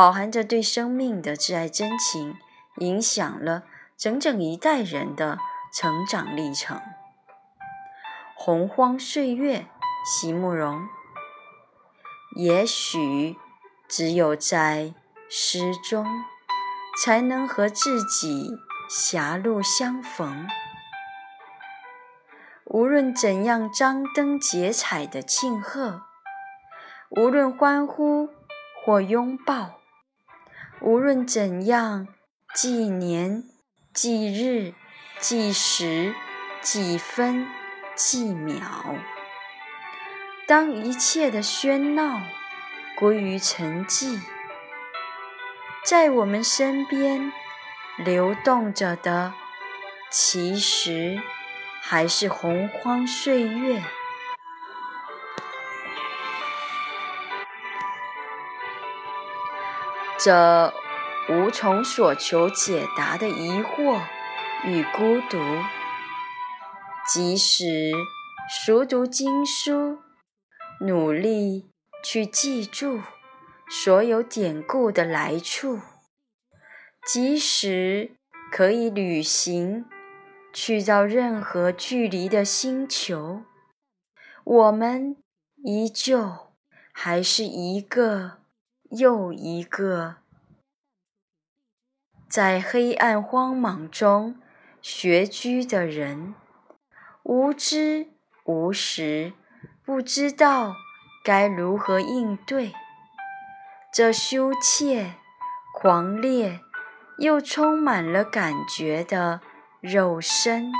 饱含着对生命的挚爱真情，影响了整整一代人的成长历程。洪荒岁月，席慕容。也许只有在诗中，才能和自己狭路相逢。无论怎样张灯结彩的庆贺，无论欢呼或拥抱。无论怎样纪年、纪日、计时、几分、几秒，当一切的喧闹归于沉寂，在我们身边流动着的，其实还是洪荒岁月。这无从所求解答的疑惑与孤独，即使熟读经书，努力去记住所有典故的来处，即使可以旅行去到任何距离的星球，我们依旧还是一个。又一个在黑暗荒莽中学居的人，无知无识，不知道该如何应对这羞怯、狂烈又充满了感觉的肉身。